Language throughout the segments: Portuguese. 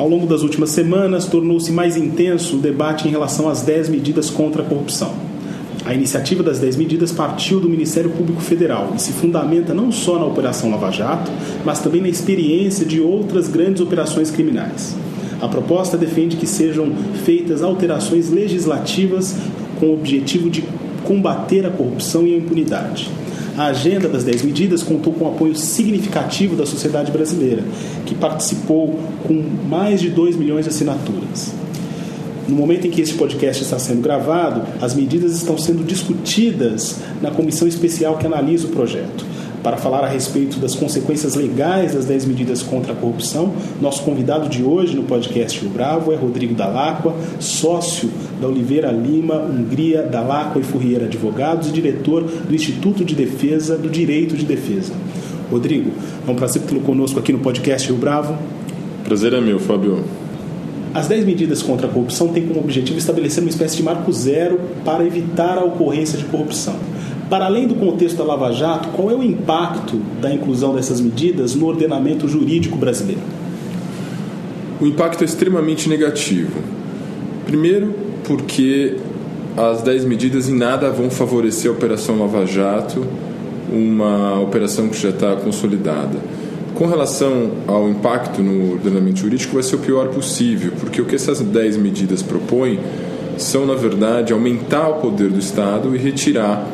Ao longo das últimas semanas, tornou-se mais intenso o debate em relação às 10 medidas contra a corrupção. A iniciativa das 10 medidas partiu do Ministério Público Federal e se fundamenta não só na Operação Lava Jato, mas também na experiência de outras grandes operações criminais. A proposta defende que sejam feitas alterações legislativas com o objetivo de combater a corrupção e a impunidade. A agenda das 10 medidas contou com o apoio significativo da sociedade brasileira, que participou com mais de 2 milhões de assinaturas. No momento em que este podcast está sendo gravado, as medidas estão sendo discutidas na comissão especial que analisa o projeto. Para falar a respeito das consequências legais das 10 medidas contra a corrupção, nosso convidado de hoje no podcast Rio Bravo é Rodrigo Dalacqua, sócio da Oliveira Lima, Hungria, Dalacqua e Furriera Advogados e diretor do Instituto de Defesa do Direito de Defesa. Rodrigo, é um prazer tê-lo conosco aqui no podcast Rio Bravo. Prazer é meu, Fábio. As 10 medidas contra a corrupção têm como objetivo estabelecer uma espécie de marco zero para evitar a ocorrência de corrupção. Para além do contexto da Lava Jato, qual é o impacto da inclusão dessas medidas no ordenamento jurídico brasileiro? O impacto é extremamente negativo. Primeiro, porque as 10 medidas em nada vão favorecer a Operação Lava Jato, uma operação que já está consolidada. Com relação ao impacto no ordenamento jurídico, vai ser o pior possível, porque o que essas 10 medidas propõem são, na verdade, aumentar o poder do Estado e retirar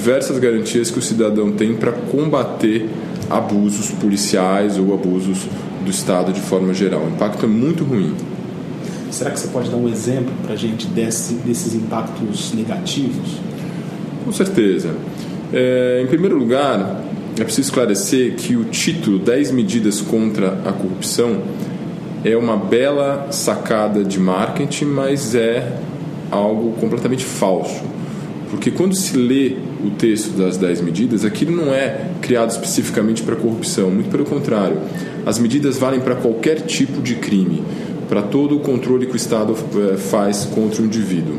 diversas garantias que o cidadão tem para combater abusos policiais ou abusos do Estado de forma geral. O impacto é muito ruim. Será que você pode dar um exemplo para a gente desse, desses impactos negativos? Com certeza. É, em primeiro lugar, é preciso esclarecer que o título 10 medidas contra a corrupção é uma bela sacada de marketing, mas é algo completamente falso. Porque quando se lê o texto das 10 medidas, aquilo não é criado especificamente para corrupção, muito pelo contrário. As medidas valem para qualquer tipo de crime, para todo o controle que o Estado eh, faz contra o indivíduo.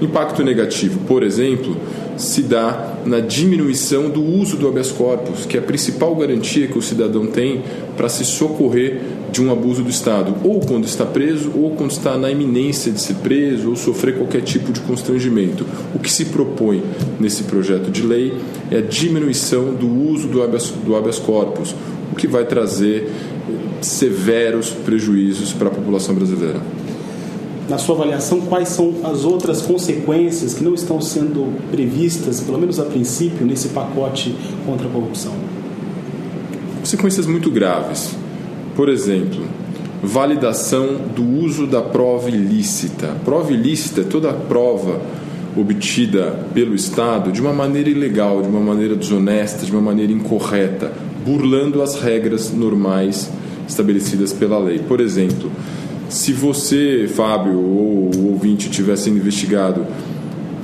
Impacto negativo, por exemplo, se dá na diminuição do uso do habeas corpus, que é a principal garantia que o cidadão tem para se socorrer de um abuso do Estado, ou quando está preso, ou quando está na iminência de ser preso, ou sofrer qualquer tipo de constrangimento. O que se propõe nesse projeto de lei é a diminuição do uso do habeas, do habeas corpus, o que vai trazer severos prejuízos para a população brasileira. Na sua avaliação, quais são as outras consequências que não estão sendo previstas, pelo menos a princípio, nesse pacote contra a corrupção? Consequências muito graves. Por exemplo, validação do uso da prova ilícita. Prova ilícita é toda a prova obtida pelo Estado de uma maneira ilegal, de uma maneira desonesta, de uma maneira incorreta, burlando as regras normais estabelecidas pela lei. Por exemplo, se você, Fábio, ou o ouvinte tivesse sendo investigado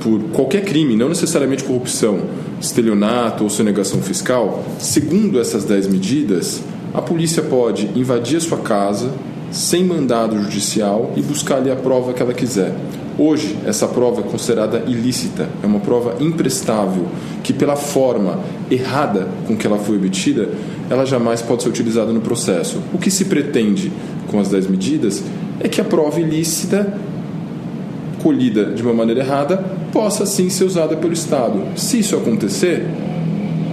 por qualquer crime, não necessariamente corrupção, estelionato ou sonegação fiscal, segundo essas 10 medidas, a polícia pode invadir a sua casa sem mandado judicial e buscar ali a prova que ela quiser. Hoje, essa prova é considerada ilícita, é uma prova imprestável, que pela forma errada com que ela foi obtida, ela jamais pode ser utilizada no processo. O que se pretende com as 10 medidas é que a prova ilícita, colhida de uma maneira errada, possa sim ser usada pelo Estado. Se isso acontecer,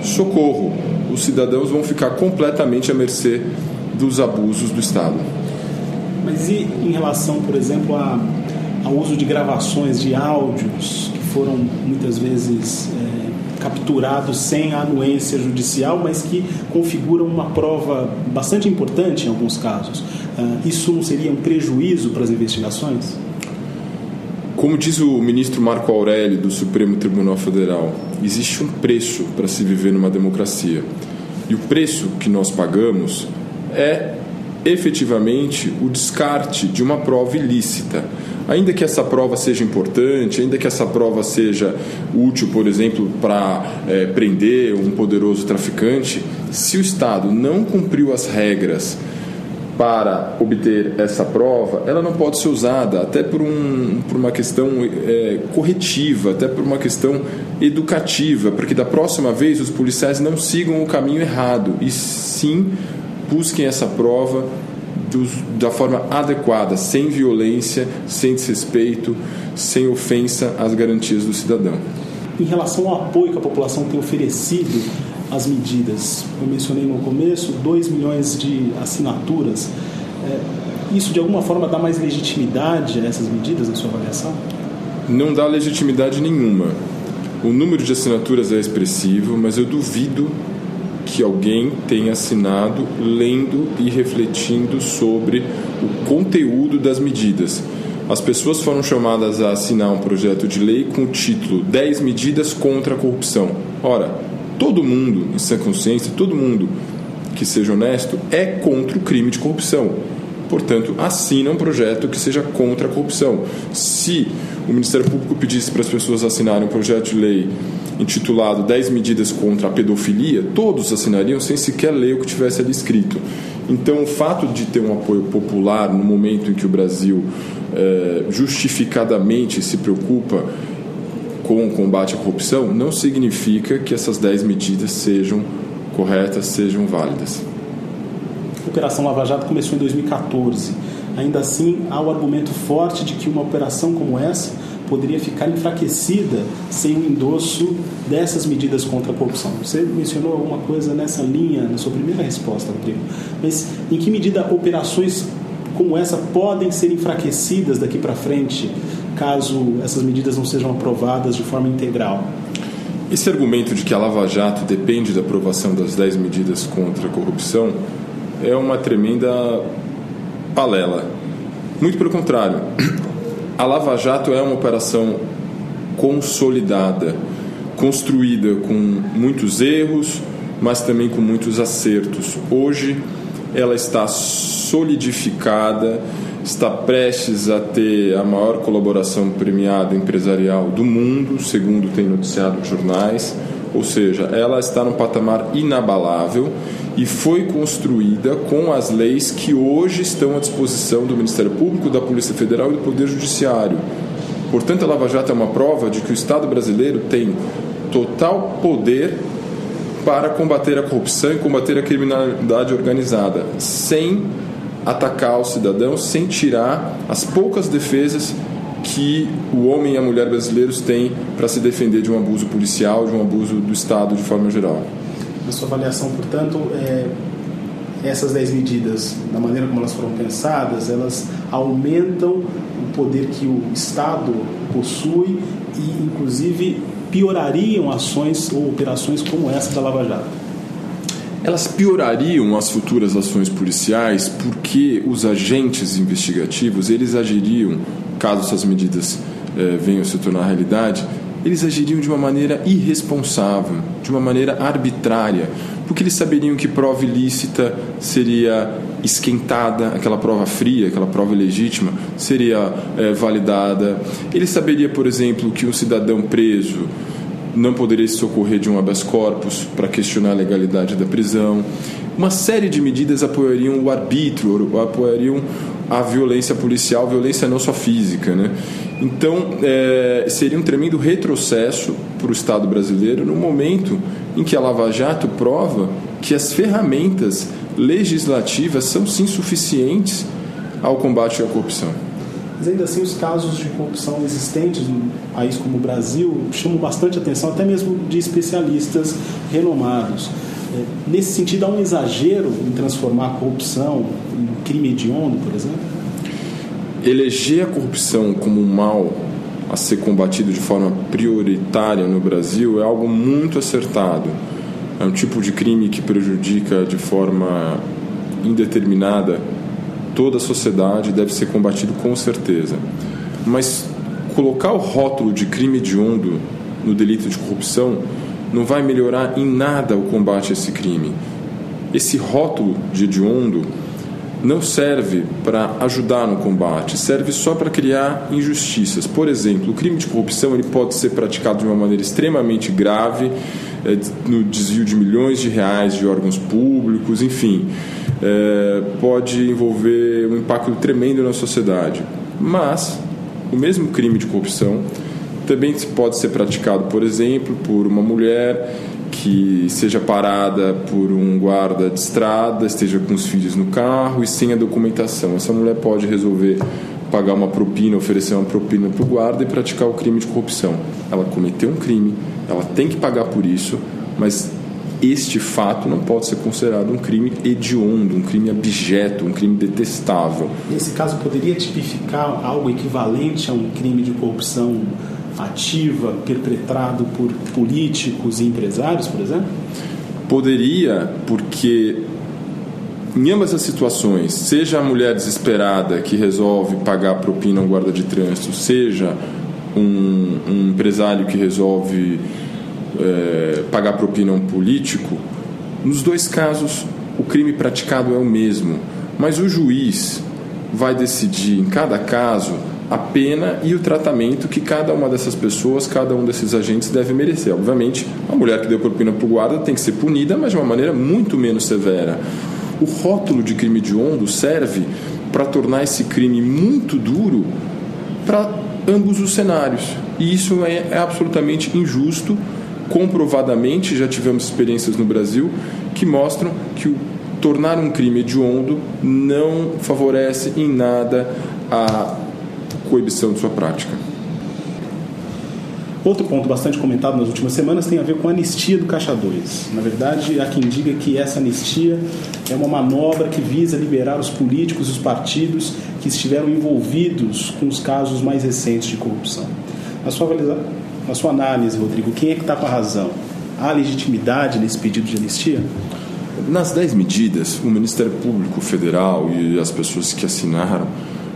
socorro, os cidadãos vão ficar completamente à mercê dos abusos do Estado. Mas e em relação, por exemplo, a, ao uso de gravações de áudios que foram muitas vezes é, capturados sem anuência judicial, mas que configuram uma prova bastante importante em alguns casos? Uh, isso não seria um prejuízo para as investigações? Como diz o ministro Marco Aurélio do Supremo Tribunal Federal, existe um preço para se viver numa democracia. E o preço que nós pagamos é efetivamente o descarte de uma prova ilícita. Ainda que essa prova seja importante, ainda que essa prova seja útil, por exemplo, para é, prender um poderoso traficante, se o Estado não cumpriu as regras para obter essa prova, ela não pode ser usada até por, um, por uma questão é, corretiva, até por uma questão educativa, para que da próxima vez os policiais não sigam o caminho errado e sim busquem essa prova da forma adequada, sem violência, sem desrespeito, sem ofensa às garantias do cidadão. Em relação ao apoio que a população tem oferecido às medidas, eu mencionei no começo 2 milhões de assinaturas. É, isso de alguma forma dá mais legitimidade a essas medidas na sua avaliação? Não dá legitimidade nenhuma. O número de assinaturas é expressivo, mas eu duvido que alguém tenha assinado lendo e refletindo sobre o conteúdo das medidas. As pessoas foram chamadas a assinar um projeto de lei com o título 10 medidas contra a corrupção. Ora, todo mundo, em sã consciência, todo mundo que seja honesto é contra o crime de corrupção. Portanto, assina um projeto que seja contra a corrupção. Se o Ministério Público pedisse para as pessoas assinarem um projeto de lei intitulado 10 medidas contra a pedofilia, todos assinariam sem sequer ler o que tivesse ali escrito. Então, o fato de ter um apoio popular no momento em que o Brasil eh, justificadamente se preocupa com o combate à corrupção, não significa que essas 10 medidas sejam corretas, sejam válidas. Operação Lava Jato começou em 2014. Ainda assim, há o argumento forte de que uma operação como essa poderia ficar enfraquecida sem o endosso dessas medidas contra a corrupção. Você mencionou alguma coisa nessa linha na sua primeira resposta, Rodrigo. Mas em que medida operações como essa podem ser enfraquecidas daqui para frente, caso essas medidas não sejam aprovadas de forma integral? Esse argumento de que a Lava Jato depende da aprovação das 10 medidas contra a corrupção é uma tremenda palela. Muito pelo contrário, a Lava Jato é uma operação consolidada, construída com muitos erros, mas também com muitos acertos. Hoje ela está solidificada, está prestes a ter a maior colaboração premiada empresarial do mundo, segundo tem noticiado os jornais, ou seja, ela está num patamar inabalável e foi construída com as leis que hoje estão à disposição do Ministério Público, da Polícia Federal e do Poder Judiciário. Portanto, a Lava Jato é uma prova de que o Estado brasileiro tem total poder para combater a corrupção e combater a criminalidade organizada, sem atacar o cidadão, sem tirar as poucas defesas que o homem e a mulher brasileiros têm para se defender de um abuso policial, de um abuso do Estado de forma geral na sua avaliação, portanto, é, essas 10 medidas, da maneira como elas foram pensadas, elas aumentam o poder que o Estado possui e, inclusive, piorariam ações ou operações como essa da Lava Jato? Elas piorariam as futuras ações policiais porque os agentes investigativos eles agiriam, caso essas medidas eh, venham se tornar realidade, eles agiriam de uma maneira irresponsável, de uma maneira arbitrária, porque eles saberiam que prova ilícita seria esquentada, aquela prova fria, aquela prova legítima, seria é, validada. Ele saberia, por exemplo, que um cidadão preso não poderia se socorrer de um habeas corpus para questionar a legalidade da prisão. Uma série de medidas apoiariam o arbítrio, apoiariam a violência policial, violência não só física, né? Então, é, seria um tremendo retrocesso para o Estado brasileiro no momento em que a Lava Jato prova que as ferramentas legislativas são sim suficientes ao combate à corrupção. Mas ainda assim, os casos de corrupção existentes num país como o Brasil chamam bastante atenção, até mesmo de especialistas renomados. É, nesse sentido, há um exagero em transformar a corrupção em crime hediondo, por exemplo? eleger a corrupção como um mal a ser combatido de forma prioritária no Brasil é algo muito acertado. É um tipo de crime que prejudica de forma indeterminada toda a sociedade e deve ser combatido com certeza. Mas colocar o rótulo de crime hediondo no delito de corrupção não vai melhorar em nada o combate a esse crime. Esse rótulo de hediondo não serve para ajudar no combate, serve só para criar injustiças. Por exemplo, o crime de corrupção ele pode ser praticado de uma maneira extremamente grave, é, no desvio de milhões de reais de órgãos públicos, enfim, é, pode envolver um impacto tremendo na sociedade. Mas o mesmo crime de corrupção também pode ser praticado, por exemplo, por uma mulher que seja parada por um guarda de estrada, esteja com os filhos no carro e sem a documentação. Essa mulher pode resolver pagar uma propina, oferecer uma propina para o guarda e praticar o crime de corrupção. Ela cometeu um crime, ela tem que pagar por isso, mas este fato não pode ser considerado um crime hediondo, um crime abjeto, um crime detestável. Nesse caso, poderia tipificar algo equivalente a um crime de corrupção ativa perpetrado por políticos e empresários, por exemplo? Poderia, porque em ambas as situações, seja a mulher desesperada que resolve pagar propina ao guarda de trânsito, seja um, um empresário que resolve é, pagar propina a um político, nos dois casos o crime praticado é o mesmo, mas o juiz vai decidir em cada caso a pena e o tratamento que cada uma dessas pessoas, cada um desses agentes deve merecer. Obviamente, a mulher que deu propina para o guarda tem que ser punida, mas de uma maneira muito menos severa. O rótulo de crime hediondo serve para tornar esse crime muito duro para ambos os cenários. E isso é, é absolutamente injusto. Comprovadamente, já tivemos experiências no Brasil que mostram que o tornar um crime hediondo não favorece em nada a coibição de sua prática. Outro ponto bastante comentado nas últimas semanas tem a ver com a anistia do Caixa 2. Na verdade, há quem diga que essa anistia é uma manobra que visa liberar os políticos e os partidos que estiveram envolvidos com os casos mais recentes de corrupção. Na sua, na sua análise, Rodrigo, quem é que está com a razão? Há legitimidade nesse pedido de anistia? Nas 10 medidas, o Ministério Público Federal e as pessoas que assinaram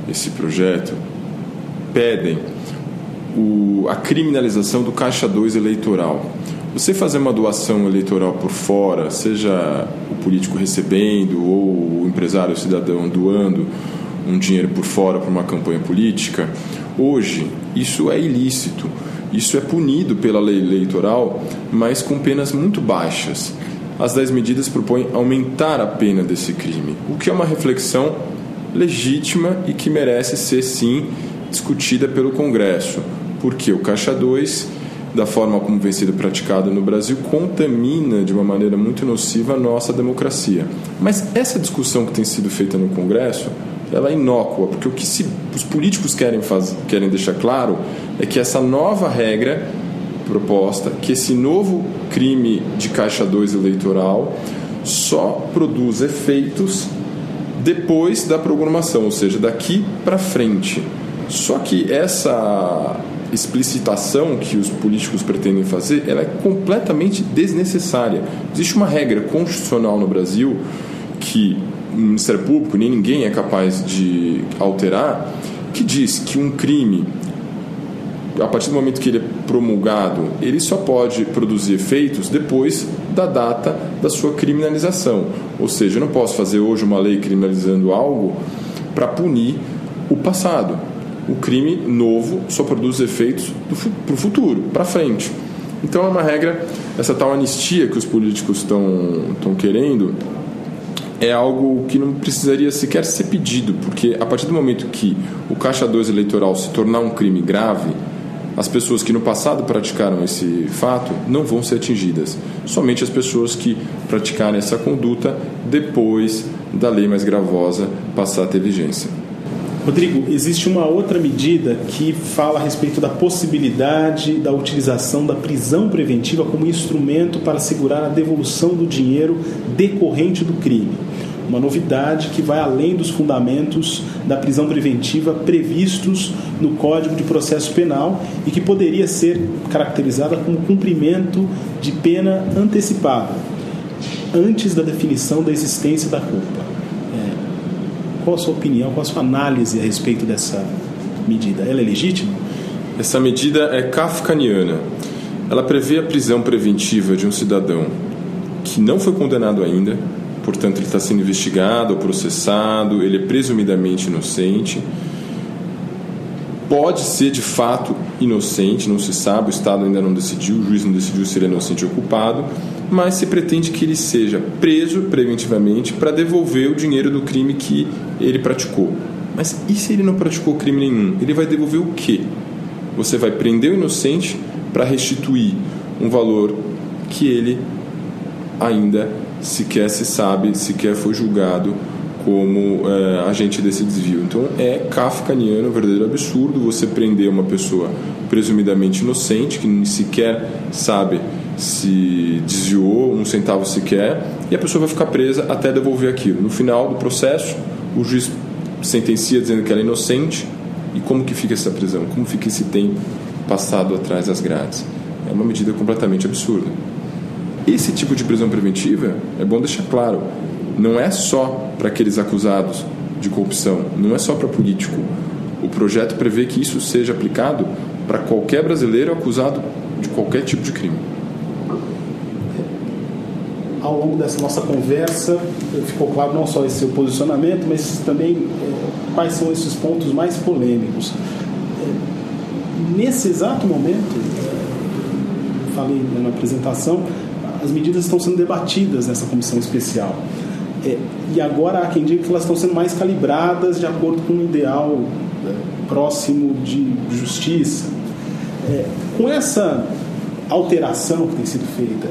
esse projeto pedem o, a criminalização do caixa 2 eleitoral. Você fazer uma doação eleitoral por fora, seja o político recebendo ou o empresário o cidadão doando um dinheiro por fora para uma campanha política, hoje isso é ilícito. Isso é punido pela lei eleitoral, mas com penas muito baixas. As 10 medidas propõem aumentar a pena desse crime, o que é uma reflexão legítima e que merece ser sim discutida pelo Congresso, porque o Caixa 2, da forma como vem sendo praticado no Brasil, contamina de uma maneira muito nociva a nossa democracia. Mas essa discussão que tem sido feita no Congresso, ela é inócua, porque o que se, os políticos querem, fazer, querem deixar claro é que essa nova regra proposta, que esse novo crime de Caixa 2 eleitoral só produz efeitos depois da programação, ou seja, daqui para frente. Só que essa explicitação que os políticos pretendem fazer, ela é completamente desnecessária. Existe uma regra constitucional no Brasil que o Ministério Público nem ninguém é capaz de alterar, que diz que um crime a partir do momento que ele é promulgado, ele só pode produzir efeitos depois da data da sua criminalização. Ou seja, eu não posso fazer hoje uma lei criminalizando algo para punir o passado o crime novo só produz efeitos para o futuro, para frente. Então é uma regra, essa tal anistia que os políticos estão querendo é algo que não precisaria sequer ser pedido, porque a partir do momento que o caixa 2 eleitoral se tornar um crime grave, as pessoas que no passado praticaram esse fato não vão ser atingidas. Somente as pessoas que praticarem essa conduta depois da lei mais gravosa passar a ter vigência. Rodrigo, existe uma outra medida que fala a respeito da possibilidade da utilização da prisão preventiva como instrumento para assegurar a devolução do dinheiro decorrente do crime. Uma novidade que vai além dos fundamentos da prisão preventiva previstos no Código de Processo Penal e que poderia ser caracterizada como cumprimento de pena antecipada, antes da definição da existência da culpa. Qual a sua opinião, qual a sua análise a respeito dessa medida? Ela é legítima? Essa medida é kafkaniana. Ela prevê a prisão preventiva de um cidadão que não foi condenado ainda portanto ele está sendo investigado ou processado, ele é presumidamente inocente. Pode ser de fato inocente, não se sabe, o Estado ainda não decidiu, o juiz não decidiu se ele é inocente ou culpado, mas se pretende que ele seja preso preventivamente para devolver o dinheiro do crime que ele praticou. Mas e se ele não praticou crime nenhum? Ele vai devolver o quê? Você vai prender o inocente para restituir um valor que ele ainda sequer se sabe, sequer foi julgado como é, agente desse desvio. Então é kafkaniano, um verdadeiro absurdo você prender uma pessoa presumidamente inocente, que nem sequer sabe se desviou um centavo sequer, e a pessoa vai ficar presa até devolver aquilo. No final do processo, o juiz sentencia dizendo que ela é inocente, e como que fica essa prisão? Como fica esse tempo passado atrás das grades? É uma medida completamente absurda. Esse tipo de prisão preventiva, é bom deixar claro, não é só para aqueles acusados de corrupção, não é só para político. O projeto prevê que isso seja aplicado para qualquer brasileiro acusado de qualquer tipo de crime. Ao longo dessa nossa conversa, ficou claro não só esse seu posicionamento, mas também é, quais são esses pontos mais polêmicos. É, nesse exato momento, é, falei na apresentação, as medidas estão sendo debatidas nessa comissão especial. E agora há quem diga que elas estão sendo mais calibradas de acordo com um ideal próximo de justiça. Com essa alteração que tem sido feita,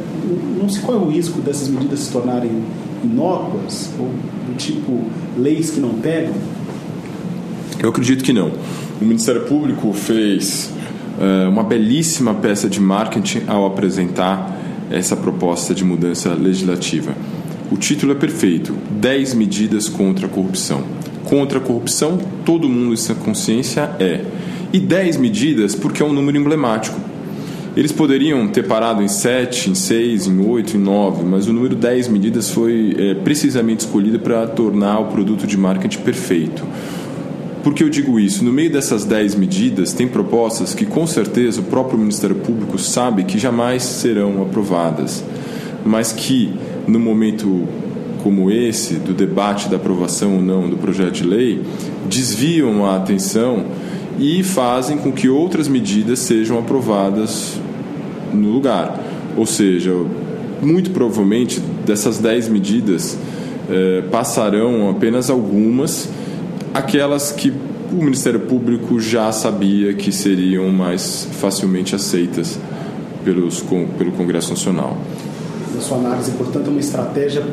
não se corre o risco dessas medidas se tornarem inócuas ou do tipo leis que não pegam? Eu acredito que não. O Ministério Público fez uh, uma belíssima peça de marketing ao apresentar essa proposta de mudança legislativa. O título é perfeito: 10 medidas contra a corrupção. Contra a corrupção, todo mundo em sua consciência é. E 10 medidas porque é um número emblemático. Eles poderiam ter parado em 7, em 6, em 8, em 9, mas o número 10 medidas foi é, precisamente escolhido para tornar o produto de marketing perfeito. Por que eu digo isso? No meio dessas 10 medidas, tem propostas que com certeza o próprio Ministério Público sabe que jamais serão aprovadas, mas que no momento como esse, do debate da aprovação ou não do projeto de lei, desviam a atenção e fazem com que outras medidas sejam aprovadas no lugar. Ou seja, muito provavelmente dessas 10 medidas eh, passarão apenas algumas aquelas que o Ministério Público já sabia que seriam mais facilmente aceitas pelos, com, pelo Congresso Nacional. Na sua análise, portanto, é uma estratégia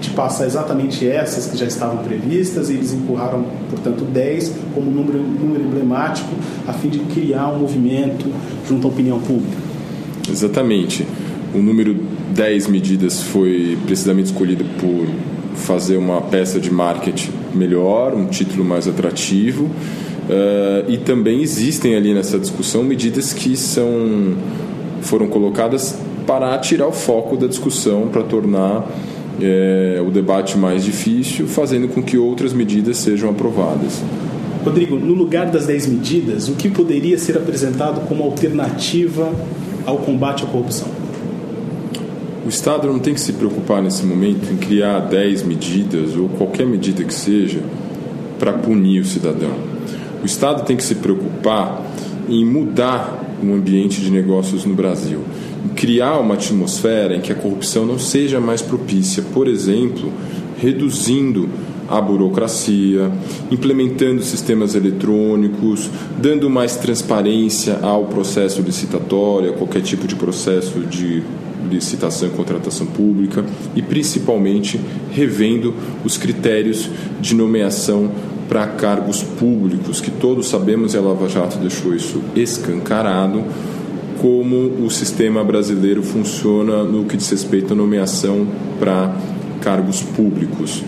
de passar exatamente essas que já estavam previstas e eles empurraram, portanto, 10 como número, número emblemático a fim de criar um movimento junto à opinião pública. Exatamente. O número 10 medidas foi precisamente escolhido por fazer uma peça de marketing melhor, um título mais atrativo. Uh, e também existem ali nessa discussão medidas que são foram colocadas para tirar o foco da discussão, para tornar é, o debate mais difícil, fazendo com que outras medidas sejam aprovadas. Rodrigo, no lugar das 10 medidas, o que poderia ser apresentado como alternativa ao combate à corrupção? O Estado não tem que se preocupar nesse momento em criar 10 medidas ou qualquer medida que seja para punir o cidadão. O Estado tem que se preocupar em mudar o ambiente de negócios no Brasil, em criar uma atmosfera em que a corrupção não seja mais propícia, por exemplo, reduzindo a burocracia, implementando sistemas eletrônicos, dando mais transparência ao processo licitatório, a qualquer tipo de processo de licitação e contratação pública e principalmente revendo os critérios de nomeação para cargos públicos, que todos sabemos e a Lava Jato deixou isso escancarado, como o sistema brasileiro funciona no que diz respeito à nomeação para cargos públicos.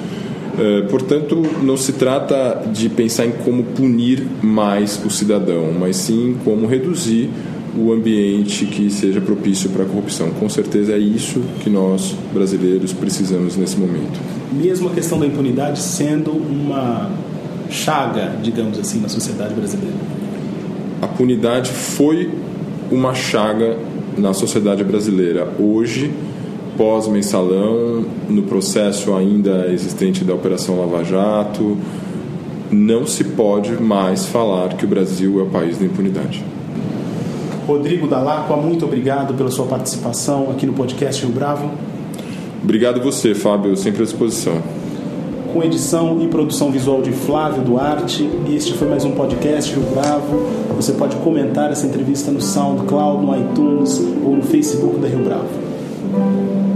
Eh, portanto, não se trata de pensar em como punir mais o cidadão, mas sim como reduzir o ambiente que seja propício para a corrupção. Com certeza é isso que nós, brasileiros, precisamos nesse momento. Mesmo a questão da impunidade sendo uma chaga, digamos assim, na sociedade brasileira. A punidade foi uma chaga na sociedade brasileira. Hoje, pós-mensalão, no processo ainda existente da Operação Lava Jato, não se pode mais falar que o Brasil é o país da impunidade. Rodrigo Dalacqua, muito obrigado pela sua participação aqui no podcast Rio Bravo. Obrigado você, Fábio, sempre à disposição. Com edição e produção visual de Flávio Duarte, este foi mais um podcast Rio Bravo. Você pode comentar essa entrevista no SoundCloud, no iTunes ou no Facebook da Rio Bravo.